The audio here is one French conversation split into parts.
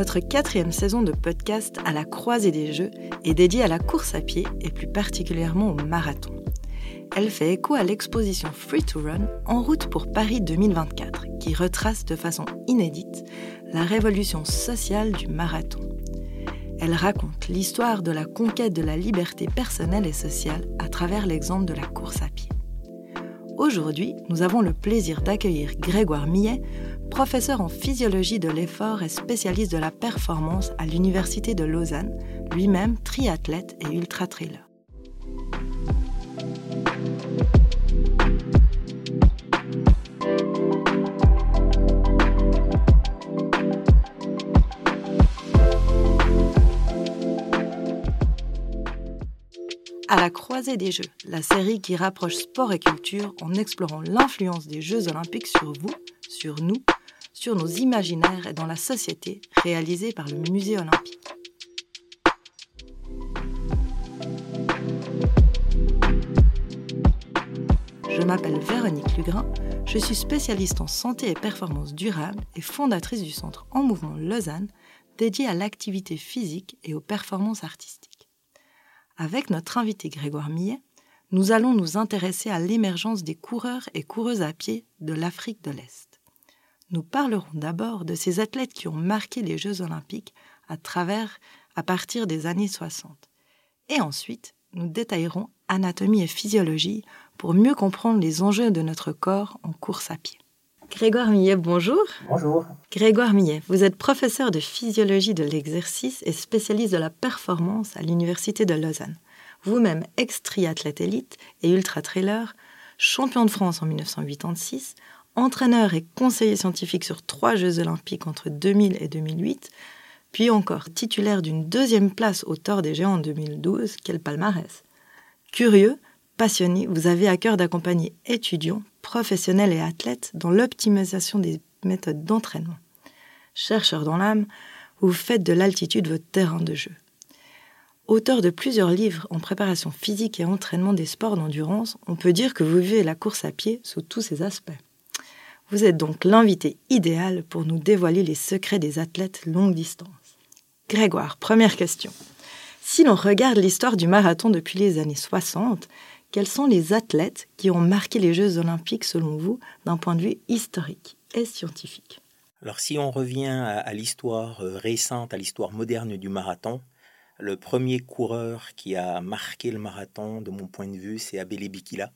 Notre quatrième saison de podcast à la croisée des Jeux est dédiée à la course à pied et plus particulièrement au marathon. Elle fait écho à l'exposition Free to Run en route pour Paris 2024 qui retrace de façon inédite la révolution sociale du marathon. Elle raconte l'histoire de la conquête de la liberté personnelle et sociale à travers l'exemple de la course à pied. Aujourd'hui, nous avons le plaisir d'accueillir Grégoire Millet, professeur en physiologie de l'effort et spécialiste de la performance à l'Université de Lausanne, lui-même triathlète et ultra-trailer. À la croisée des Jeux, la série qui rapproche sport et culture en explorant l'influence des Jeux olympiques sur vous, sur nous, sur nos imaginaires et dans la société, réalisée par le Musée olympique. Je m'appelle Véronique Lugrin, je suis spécialiste en santé et performance durable et fondatrice du Centre En Mouvement Lausanne, dédié à l'activité physique et aux performances artistiques. Avec notre invité Grégoire Millet, nous allons nous intéresser à l'émergence des coureurs et coureuses à pied de l'Afrique de l'Est. Nous parlerons d'abord de ces athlètes qui ont marqué les Jeux olympiques à travers à partir des années 60. Et ensuite, nous détaillerons anatomie et physiologie pour mieux comprendre les enjeux de notre corps en course à pied. Grégoire Millet, bonjour. Bonjour. Grégoire Millet, vous êtes professeur de physiologie de l'exercice et spécialiste de la performance à l'Université de Lausanne. Vous-même ex-triathlète élite et ultra-trailer, champion de France en 1986, entraîneur et conseiller scientifique sur trois Jeux olympiques entre 2000 et 2008, puis encore titulaire d'une deuxième place au Tour des Géants en 2012, quel palmarès. Curieux, passionné, vous avez à cœur d'accompagner étudiants, professionnels et athlètes dans l'optimisation des méthodes d'entraînement. Chercheur dans l'âme, vous faites de l'altitude votre terrain de jeu. Auteur de plusieurs livres en préparation physique et entraînement des sports d'endurance, on peut dire que vous vivez la course à pied sous tous ses aspects. Vous êtes donc l'invité idéal pour nous dévoiler les secrets des athlètes longue distance. Grégoire, première question. Si l'on regarde l'histoire du marathon depuis les années 60, quels sont les athlètes qui ont marqué les Jeux olympiques selon vous d'un point de vue historique et scientifique? Alors si on revient à, l'histoire euh, récente, à l'histoire moderne du marathon, le premier coureur qui a marqué le marathon, de mon point de vue, c'est Abele Bikila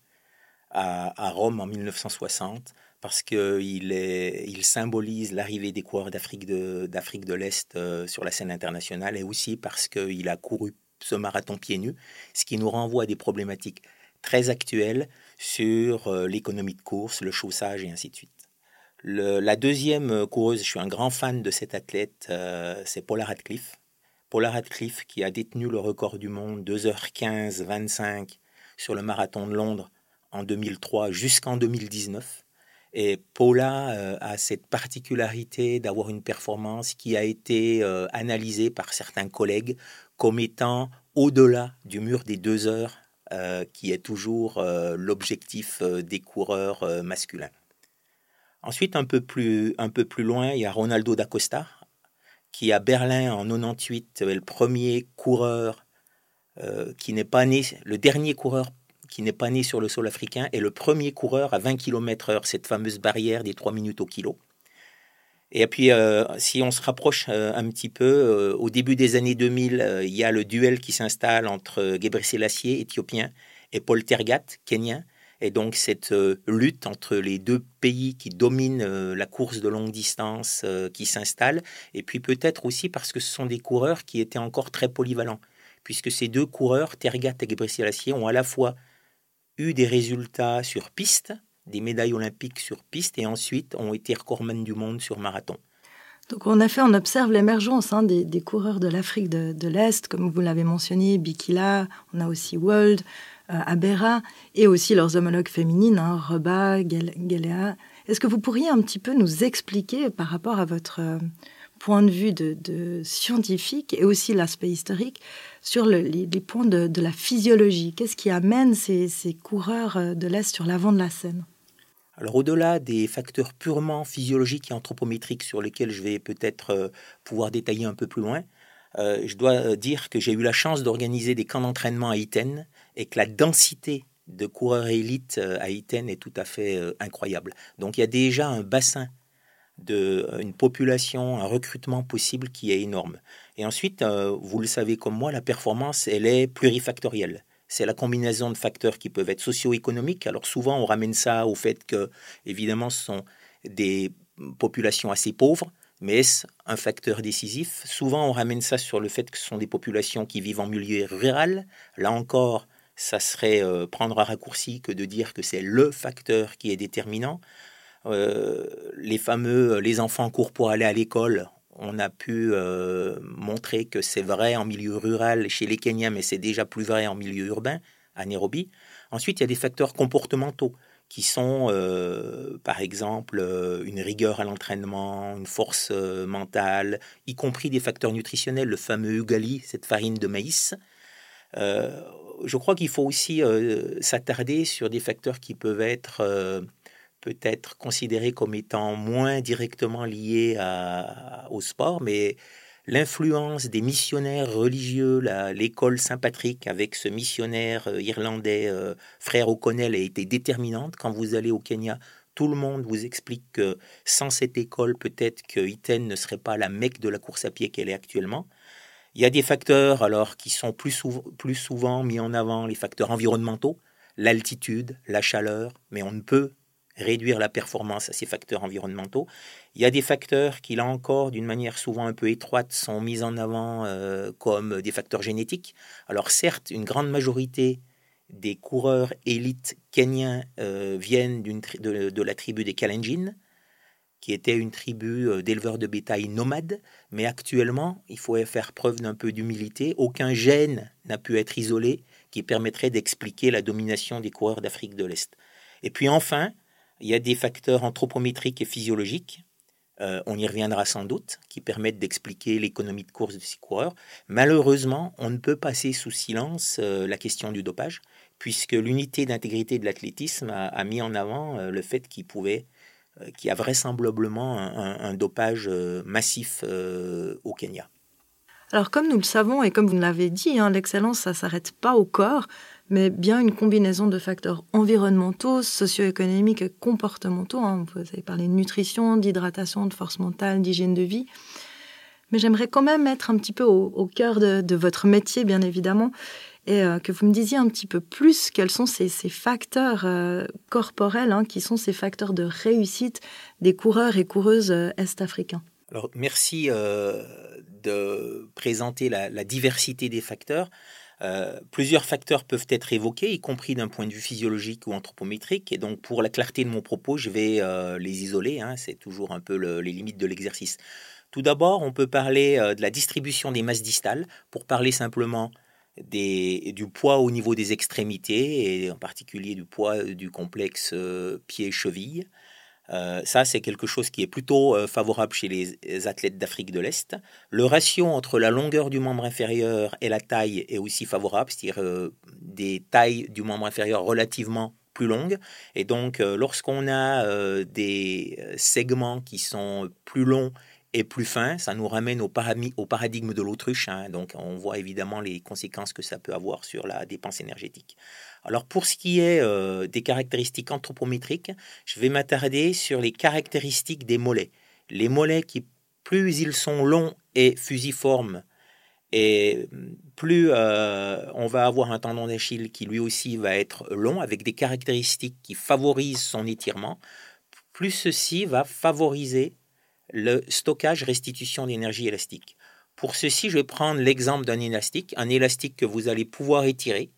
à, Rome en 1960, parce qu'il il symbolise l'arrivée des coureurs d'Afrique de, l'Est euh, sur la scène internationale, et aussi parce qu'il a couru ce marathon pieds nus, ce qui nous renvoie à des problématiques très actuelle sur euh, l'économie de course, le chaussage et ainsi de suite. la deuxième euh, coureuse, je suis un grand fan de cette athlète, c'est Paula Radcliffe. Paula Radcliffe qui a détenu le record du monde 2h15 25 sur le marathon de Londres en 2003 jusqu'en 2019. Et Paula a cette particularité d'avoir une performance qui a été analysée par certains collègues comme étant au-delà du mur des deux heures euh, qui est toujours euh, l'objectif euh, des coureurs masculins. Ensuite, un peu, plus, un peu plus loin, il y a Ronaldo da Costa, qui à Berlin en 98 est le premier coureur qui n'est pas né, le dernier coureur qui n'est pas né sur le sol africain, et le premier coureur à 20 km/h, cette fameuse barrière des 3 minutes au kilo. Et puis, euh, si on se rapproche euh, un petit peu, euh, au début des années 2000, il y a le duel qui s'installe entre Gebre Selassie, éthiopien, et Paul Tergat, kenyan. Et donc, cette lutte entre les deux pays qui dominent la course de longue distance qui s'installe. Et puis, peut-être aussi parce que ce sont des coureurs qui étaient encore très polyvalents. Puisque ces deux coureurs, Tergat et Gebre Selassie, ont à la fois eu des résultats sur piste, des médailles olympiques sur piste et ensuite ont été recordman du monde sur marathon. Donc en effet, on observe l'émergence hein, des, coureurs de l'Afrique de, l'Est, comme vous l'avez mentionné, Bikila, on a aussi World, euh, Abera, et aussi leurs homologues féminines, hein, Reba, Gelea. Est-ce que vous pourriez un petit peu nous expliquer par rapport à votre euh, point de vue scientifique et aussi l'aspect historique sur les, points de, la physiologie Qu'est-ce qui amène ces, coureurs euh, de l'Est sur l'avant de la scène? Alors au-delà des facteurs purement physiologiques et anthropométriques sur lesquels je vais peut-être euh, pouvoir détailler un peu plus loin, euh, je dois dire que j'ai eu la chance d'organiser des camps d'entraînement à Iten et que la densité de coureurs élites à Iten est tout à fait incroyable. Donc il y a déjà un bassin de une population, un recrutement possible qui est énorme. Et ensuite, vous le savez comme moi, la performance, elle est plurifactorielle c'est la combinaison de facteurs qui peuvent être socio-économiques. Alors souvent, on ramène ça au fait que, évidemment, ce sont des populations assez pauvres, mais est-ce un facteur décisif? Souvent, on ramène ça sur le fait que ce sont des populations qui vivent en milieu rural. Là encore, ça serait euh, prendre un raccourci que de dire que c'est le facteur qui est déterminant. Euh, les fameux les enfants courent pour aller à l'école, on a pu euh, montrer que c'est vrai en milieu rural chez les Kenyans, mais c'est déjà plus vrai en milieu urbain, à Nairobi. Ensuite, il y a des facteurs comportementaux qui sont, euh, par exemple, euh, une rigueur à l'entraînement, une force mentale, y compris des facteurs nutritionnels, le fameux ugali, cette farine de maïs. je crois qu'il faut aussi s'attarder sur des facteurs qui peuvent être peut être considéré comme étant moins directement lié au sport, mais l'influence des missionnaires religieux, l'école Saint-Patrick avec ce missionnaire euh, irlandais, euh, frère O'Connell, a été déterminante. Quand vous allez au Kenya, tout le monde vous explique que sans cette école, peut-être que Iten ne serait pas la mecque de la course à pied qu'elle est actuellement. Il y a des facteurs alors qui sont plus, plus souvent mis en avant, les facteurs environnementaux, l'altitude, la chaleur, mais on ne peut réduire la performance à ces facteurs environnementaux. Il y a des facteurs qui, là encore, d'une manière souvent un peu étroite, sont mis en avant euh, comme des facteurs génétiques. Alors certes, une grande majorité des coureurs élites kenyans euh, viennent de, de, la tribu des Kalenjin, qui était une tribu euh, d'éleveurs de bétail nomades, mais actuellement, il faut faire preuve d'un peu d'humilité. Aucun gène n'a pu être isolé qui permettrait d'expliquer la domination des coureurs d'Afrique de l'Est. Et puis enfin, il y a des facteurs anthropométriques et physiologiques, euh, on y reviendra sans doute, qui permettent d'expliquer l'économie de course de ces coureurs. Malheureusement, on ne peut passer sous silence euh, la question du dopage, puisque l'unité d'intégrité de l'athlétisme a, mis en avant euh, le fait qu'il pouvait, qu'il y a vraisemblablement un, dopage massif au Kenya. Alors comme nous le savons et comme vous l'avez dit, hein, l'excellence, ça s'arrête pas au corps mais bien une combinaison de facteurs environnementaux, socio-économiques et comportementaux. Hein. Vous avez parlé de nutrition, d'hydratation, de force mentale, d'hygiène de vie. Mais j'aimerais quand même être un petit peu au, cœur de, votre métier, bien évidemment, et euh, que vous me disiez un petit peu plus quels sont ces, facteurs euh, corporels, hein, qui sont ces facteurs de réussite des coureurs et coureuses euh, est-africains. Alors, merci de présenter la diversité des facteurs. Euh, plusieurs facteurs peuvent être évoqués, y compris d'un point de vue physiologique ou anthropométrique. Et donc, pour la clarté de mon propos, je vais euh, les isoler. Hein. c'est toujours un peu les limites de l'exercice. Tout d'abord, on peut parler euh, de la distribution des masses distales pour parler simplement du poids au niveau des extrémités et en particulier du poids du complexe pied-cheville. Euh, ça, c'est quelque chose qui est plutôt euh, favorable chez les athlètes d'Afrique de l'Est. Le ratio entre la longueur du membre inférieur et la taille est aussi favorable, c'est-à-dire euh, des tailles du membre inférieur relativement plus longues. Et donc, lorsqu'on a des segments qui sont plus longs et plus fins, ça nous ramène au, paradigme de l'autruche. Hein. donc, on voit évidemment les conséquences que ça peut avoir sur la dépense énergétique. Alors pour ce qui est euh, des caractéristiques anthropométriques, je vais m'attarder sur les caractéristiques des mollets. Les mollets qui, plus ils sont longs et fusiformes, et plus euh, on va avoir un tendon d'Achille qui lui aussi va être long, avec des caractéristiques qui favorisent son étirement, plus ceci va favoriser le stockage-restitution d'énergie élastique. Pour ceci, je vais prendre l'exemple d'un élastique, un élastique que vous allez pouvoir étirer,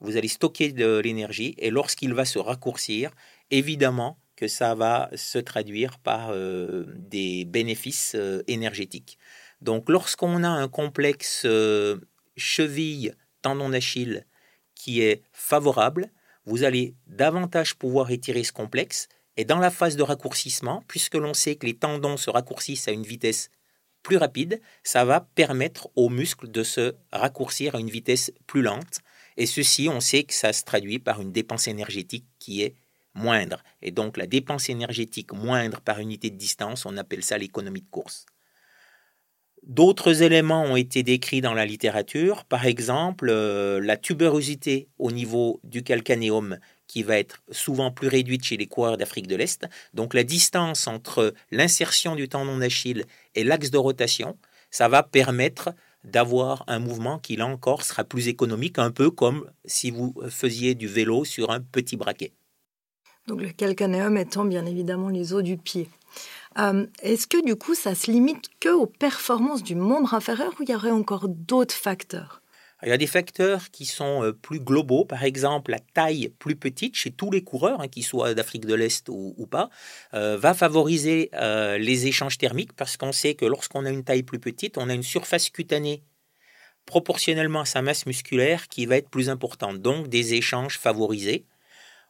vous allez stocker de l'énergie et lorsqu'il va se raccourcir, évidemment que ça va se traduire par euh, des bénéfices euh, énergétiques. Donc lorsqu'on a un complexe euh, cheville, tendon d'Achille qui est favorable, vous allez davantage pouvoir étirer ce complexe et dans la phase de raccourcissement, puisque l'on sait que les tendons se raccourcissent à une vitesse plus rapide, ça va permettre aux muscles de se raccourcir à une vitesse plus lente et ceci, on sait que ça se traduit par une dépense énergétique qui est moindre. Et donc la dépense énergétique moindre par unité de distance, on appelle ça l'économie de course. D'autres éléments ont été décrits dans la littérature, par exemple euh, la tuberosité au niveau du calcanéum qui va être souvent plus réduite chez les coureurs d'Afrique de l'Est. Donc la distance entre l'insertion du tendon d'Achille et l'axe de rotation, ça va permettre d'avoir un mouvement qui, là encore, sera plus économique, un peu comme si vous faisiez du vélo sur un petit braquet. Donc le calcanéum étant bien évidemment les os du pied. Euh, est-ce que du coup, ça se limite que aux performances du membre inférieur ou il y aurait encore d'autres facteurs? Il y a des facteurs qui sont euh, plus globaux, par exemple la taille plus petite chez tous les coureurs, hein, qu'ils soient d'Afrique de l'Est ou, pas, euh, va favoriser les échanges thermiques parce qu'on sait que lorsqu'on a une taille plus petite, on a une surface cutanée. Proportionnellement à sa masse musculaire qui va être plus importante, donc des échanges favorisés.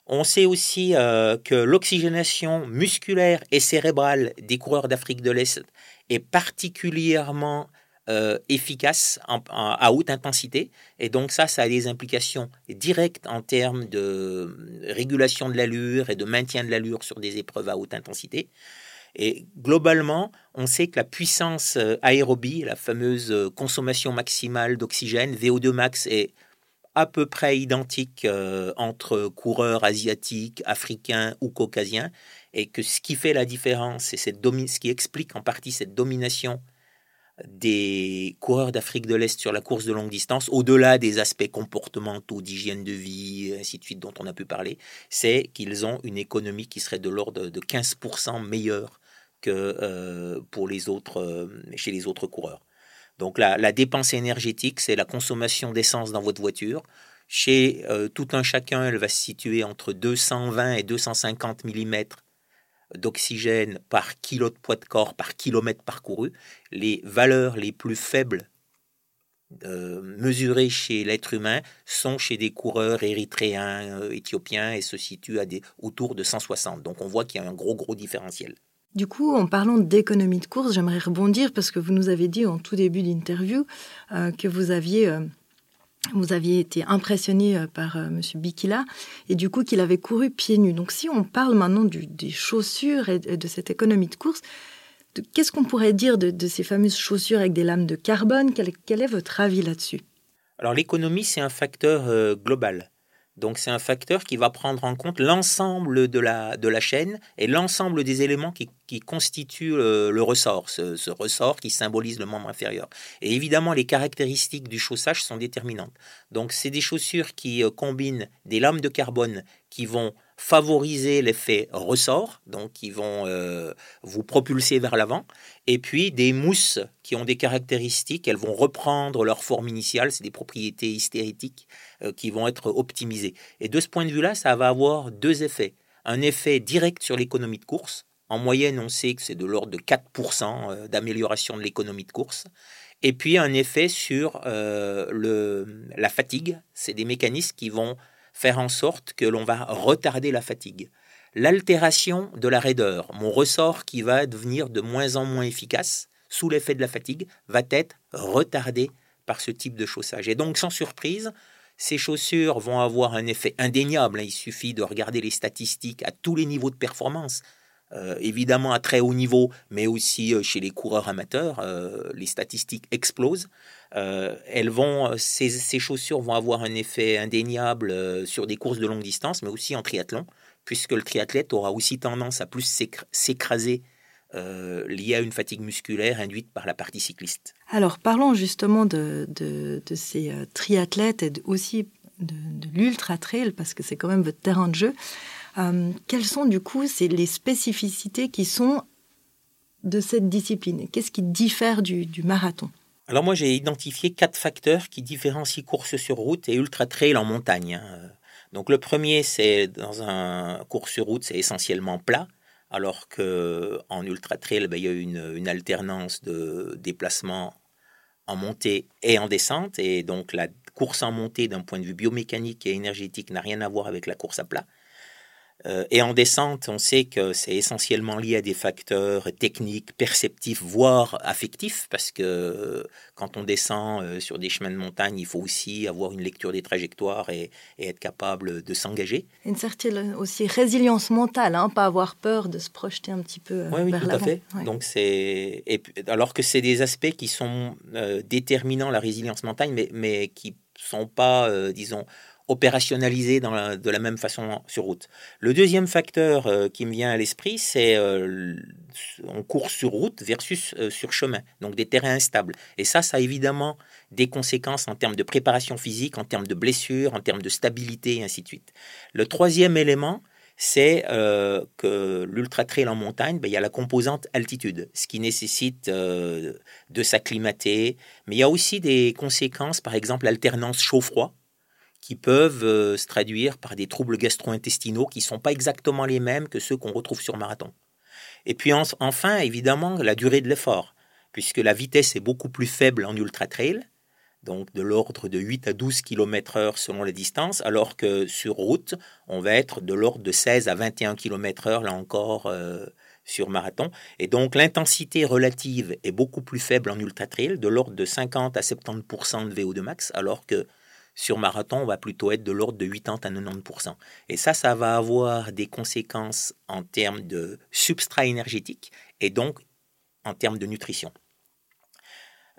On sait aussi euh, que l'oxygénation musculaire et cérébrale des coureurs d'Afrique de l'Est est particulièrement euh, efficace à haute intensité. Et donc ça, ça a des implications directes en termes de régulation de l'allure et de maintien de l'allure sur des épreuves à haute intensité. Et globalement, on sait que la puissance euh, aérobie, la fameuse consommation maximale d'oxygène, VO2 max, est à peu près identique euh, entre coureurs asiatiques, africains ou caucasiens, et que ce qui fait la différence, c'est cette ce qui explique en partie cette domination des coureurs d'Afrique de l'Est sur la course de longue distance, au-delà des aspects comportementaux, d'hygiène de vie, ainsi de suite, dont on a pu parler, c'est qu'ils ont une économie qui serait de l'ordre de 15% meilleure que euh, pour les autres, euh, chez les autres coureurs. Donc la, dépense énergétique, c'est la consommation d'essence dans votre voiture. Chez euh, tout un chacun, elle va se situer entre 220 et 250 mm d'oxygène par kilo de poids de corps par kilomètre parcouru. Les valeurs les plus faibles euh, mesurées chez l'être humain sont chez des coureurs érythréens, euh, éthiopiens et se situent à des, autour de 160. Donc on voit qu'il y a un gros gros différentiel. Du coup, en parlant d'économie de course, j'aimerais rebondir parce que vous nous avez dit en tout début d'interview euh, que vous aviez, vous aviez été impressionné euh, par M. Bikila et du coup qu'il avait couru pieds nus. Donc si on parle maintenant des chaussures et de cette économie de course, qu'est-ce qu'on pourrait dire de, ces fameuses chaussures avec des lames de carbone? Quel, quel est votre avis là-dessus? Alors l'économie, c'est un facteur global. Donc c'est un facteur qui va prendre en compte l'ensemble de la, de la chaîne et l'ensemble des éléments qui, constituent euh, le, ressort, ce, ressort qui symbolise le membre inférieur. Et évidemment, les caractéristiques du chaussage sont déterminantes. Donc c'est des chaussures qui euh, combinent des lames de carbone qui vont favoriser l'effet ressort, donc qui vont euh, vous propulser vers l'avant, et puis des mousses qui ont des caractéristiques, elles vont reprendre leur forme initiale, c'est des propriétés hystérétiques euh, qui vont être optimisées. Et de ce point de vue-là, ça va avoir deux effets. Un effet direct sur l'économie de course. En moyenne, on sait que c'est de l'ordre de 4% euh, d'amélioration de l'économie de course. Et puis un effet sur le, la fatigue. C'est des mécanismes qui vont faire en sorte que l'on va retarder la fatigue. L'altération de la raideur, mon ressort qui va devenir de moins en moins efficace sous l'effet de la fatigue, va être retardé par ce type de chaussage. Et donc, sans surprise, ces chaussures vont avoir un effet indéniable. Il suffit de regarder les statistiques à tous les niveaux de performance. Euh, évidemment à très haut niveau, mais aussi euh, chez les coureurs amateurs, euh, les statistiques explosent. Elles vont, ces, ces, chaussures vont avoir un effet indéniable sur des courses de longue distance, mais aussi en triathlon, puisque le triathlète aura aussi tendance à plus s'écraser lié à une fatigue musculaire induite par la partie cycliste. Alors parlons justement de, ces triathlètes et aussi de, de l'ultra trail, parce que c'est quand même votre terrain de jeu. Euh, quelles sont du coup les spécificités qui sont de cette discipline? Qu'est-ce qui diffère du, marathon? Alors moi j'ai identifié quatre facteurs qui différencient course sur route et ultra trail en montagne. Hein. Donc le premier c'est dans un course sur route c'est essentiellement plat, alors que ultra trail ben, il y a une, alternance de déplacements en montée et en descente et donc la course en montée d'un point de vue biomécanique et énergétique n'a rien à voir avec la course à plat. Euh, et en descente, on sait que c'est essentiellement lié à des facteurs techniques, perceptifs, voire affectifs, parce que euh, quand on descend euh, sur des chemins de montagne, il faut aussi avoir une lecture des trajectoires et, être capable de s'engager. Une certaine aussi résilience mentale, hein, pas avoir peur de se projeter un petit peu oui, oui, tout à fait. Donc c'est alors que c'est des aspects qui sont déterminants la résilience mentale, mais mais qui sont pas, disons, opérationnalisé de la même façon sur route. Le deuxième facteur euh, qui me vient à l'esprit, c'est euh, on court sur route versus euh, sur chemin, donc des terrains instables. Et ça, ça a évidemment des conséquences en termes de préparation physique, en termes de blessures, en termes de stabilité, et ainsi de suite. Le troisième élément, c'est que l'ultra trail en montagne, ben, il y a la composante altitude, ce qui nécessite de s'acclimater. Mais il y a aussi des conséquences, par exemple l'alternance chaud-froid qui peuvent euh, se traduire par des troubles gastro-intestinaux qui ne sont pas exactement les mêmes que ceux qu'on retrouve sur marathon. Et puis enfin, évidemment, la durée de l'effort, puisque la vitesse est beaucoup plus faible en ultra-trail, donc de l'ordre de 8 à 12 km heure selon la distance, alors que sur route, on va être de l'ordre de 16 à 21 km heure, là encore, euh, sur marathon. Et donc l'intensité relative est beaucoup plus faible en ultra-trail, de l'ordre de 50 à 70% de VO2 max, alors que sur marathon, on va plutôt être de l'ordre de 80 à 90%. Et ça, ça va avoir des conséquences en termes de substrat énergétique et donc en termes de nutrition.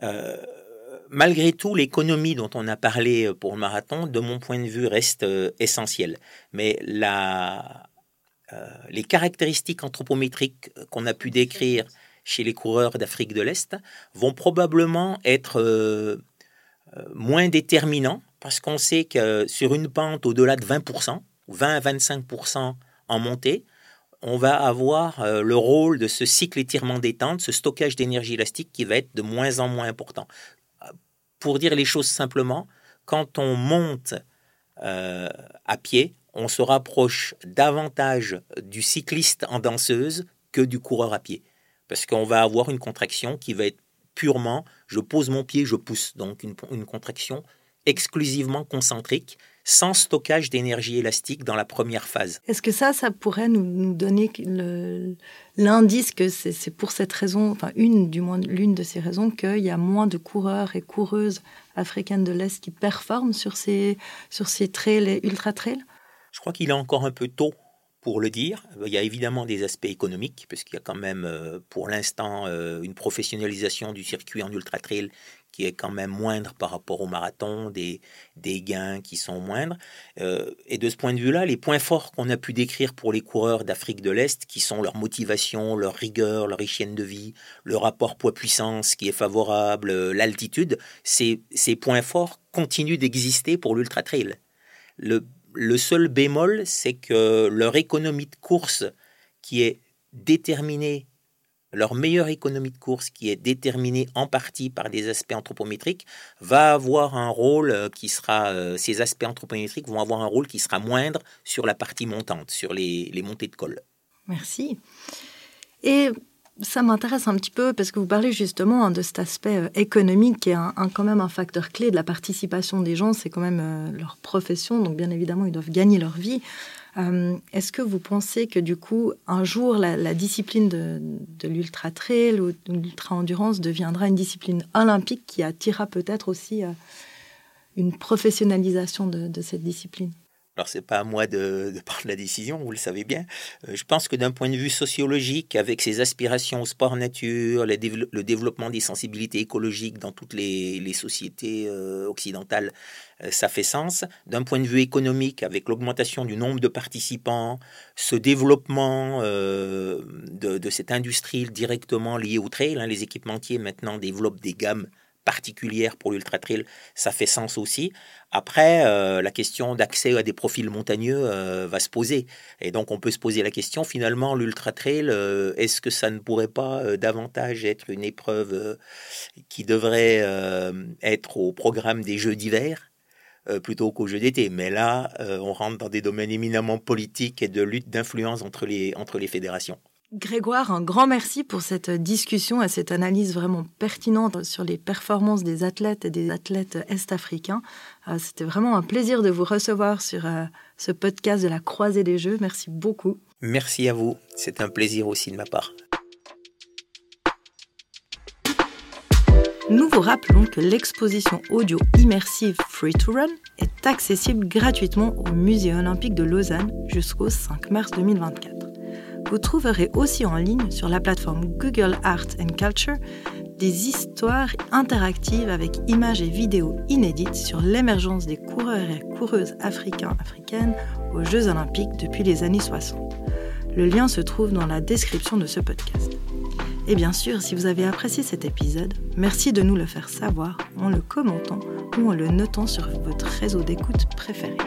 Euh, malgré tout, l'économie dont on a parlé pour le marathon, de mon point de vue, reste euh, essentielle. Mais euh, les caractéristiques anthropométriques qu'on a pu décrire chez les coureurs d'Afrique de l'Est vont probablement être moins déterminants parce qu'on sait que sur une pente au-delà de 20%, 20 à 25% en montée, on va avoir euh, le rôle de ce cycle étirement-détente, ce stockage d'énergie élastique qui va être de moins en moins important. Pour dire les choses simplement, quand on monte euh, à pied, on se rapproche davantage du cycliste en danseuse que du coureur à pied. Parce qu'on va avoir une contraction qui va être purement je pose mon pied, je pousse. Donc une contraction exclusivement concentrique, sans stockage d'énergie élastique dans la première phase. Est-ce que ça, ça pourrait nous, donner l'indice que c'est pour cette raison, enfin une du moins l'une de ces raisons, qu'il y a moins de coureurs et coureuses africaines de l'Est qui performent sur ces, sur ces trails et ultra-trails Je crois qu'il est encore un peu tôt pour le dire. Il y a évidemment des aspects économiques, puisqu'il y a quand même euh, pour l'instant euh, une professionnalisation du circuit en ultra-trail qui est quand même moindre par rapport au marathon, des, gains qui sont moindres. Euh, et de ce point de vue-là, les points forts qu'on a pu décrire pour les coureurs d'Afrique de l'Est, qui sont leur motivation, leur rigueur, leur hygiène de vie, le rapport poids-puissance qui est favorable, euh, l'altitude, ces, ces points forts continuent d'exister pour l'ultra-trail. Le seul bémol, c'est que leur économie de course qui est déterminée leur meilleure économie de course, qui est déterminée en partie par des aspects anthropométriques, va avoir un rôle euh, qui sera, euh, ces aspects anthropométriques vont avoir un rôle qui sera moindre sur la partie montante, sur les, montées de col. Merci. Et ça m'intéresse un petit peu parce que vous parlez justement hein, de cet aspect euh, économique qui est quand même un facteur clé de la participation des gens. C'est quand même leur profession, donc bien évidemment ils doivent gagner leur vie. Euh, est-ce que vous pensez que du coup, un jour, la, discipline de, l'ultra trail ou de l'ultra endurance deviendra une discipline olympique qui attirera peut-être aussi euh, une professionnalisation de cette discipline? Alors, c'est pas à moi de, prendre la décision, vous le savez bien. Euh, je pense que d'un point de vue sociologique, avec ses aspirations au sport nature, le, développement des sensibilités écologiques dans toutes les, sociétés euh, occidentales, euh, ça fait sens. D'un point de vue économique, avec l'augmentation du nombre de participants, ce développement de, cette industrie directement liée au trail, hein, les équipementiers maintenant développent des gammes particulière pour l'ultra trail, ça fait sens aussi. Après, euh, la question d'accès à des profils montagneux euh, va se poser. Et donc, on peut se poser la question, finalement, l'ultra trail, euh, est-ce que ça ne pourrait pas davantage être une épreuve qui devrait être au programme des Jeux d'hiver plutôt qu'aux Jeux d'été? Mais là, on rentre dans des domaines éminemment politiques et de lutte d'influence entre les, entre les fédérations. Grégoire, un grand merci pour cette discussion et cette analyse vraiment pertinente sur les performances des athlètes et des athlètes est-africains. Euh, c'était vraiment un plaisir de vous recevoir sur euh, ce podcast de la Croisée des Jeux. Merci beaucoup. Merci à vous. C'est un plaisir aussi de ma part. Nous vous rappelons que l'exposition audio immersive Free to Run est accessible gratuitement au Musée olympique de Lausanne jusqu'au 5 mars 2024. Vous trouverez aussi en ligne sur la plateforme Google Art and Culture des histoires interactives avec images et vidéos inédites sur l'émergence des coureurs et coureuses africains africaines aux Jeux olympiques depuis les années 60. Le lien se trouve dans la description de ce podcast. Et bien sûr, si vous avez apprécié cet épisode, merci de nous le faire savoir en le commentant ou en le notant sur votre réseau d'écoute préféré.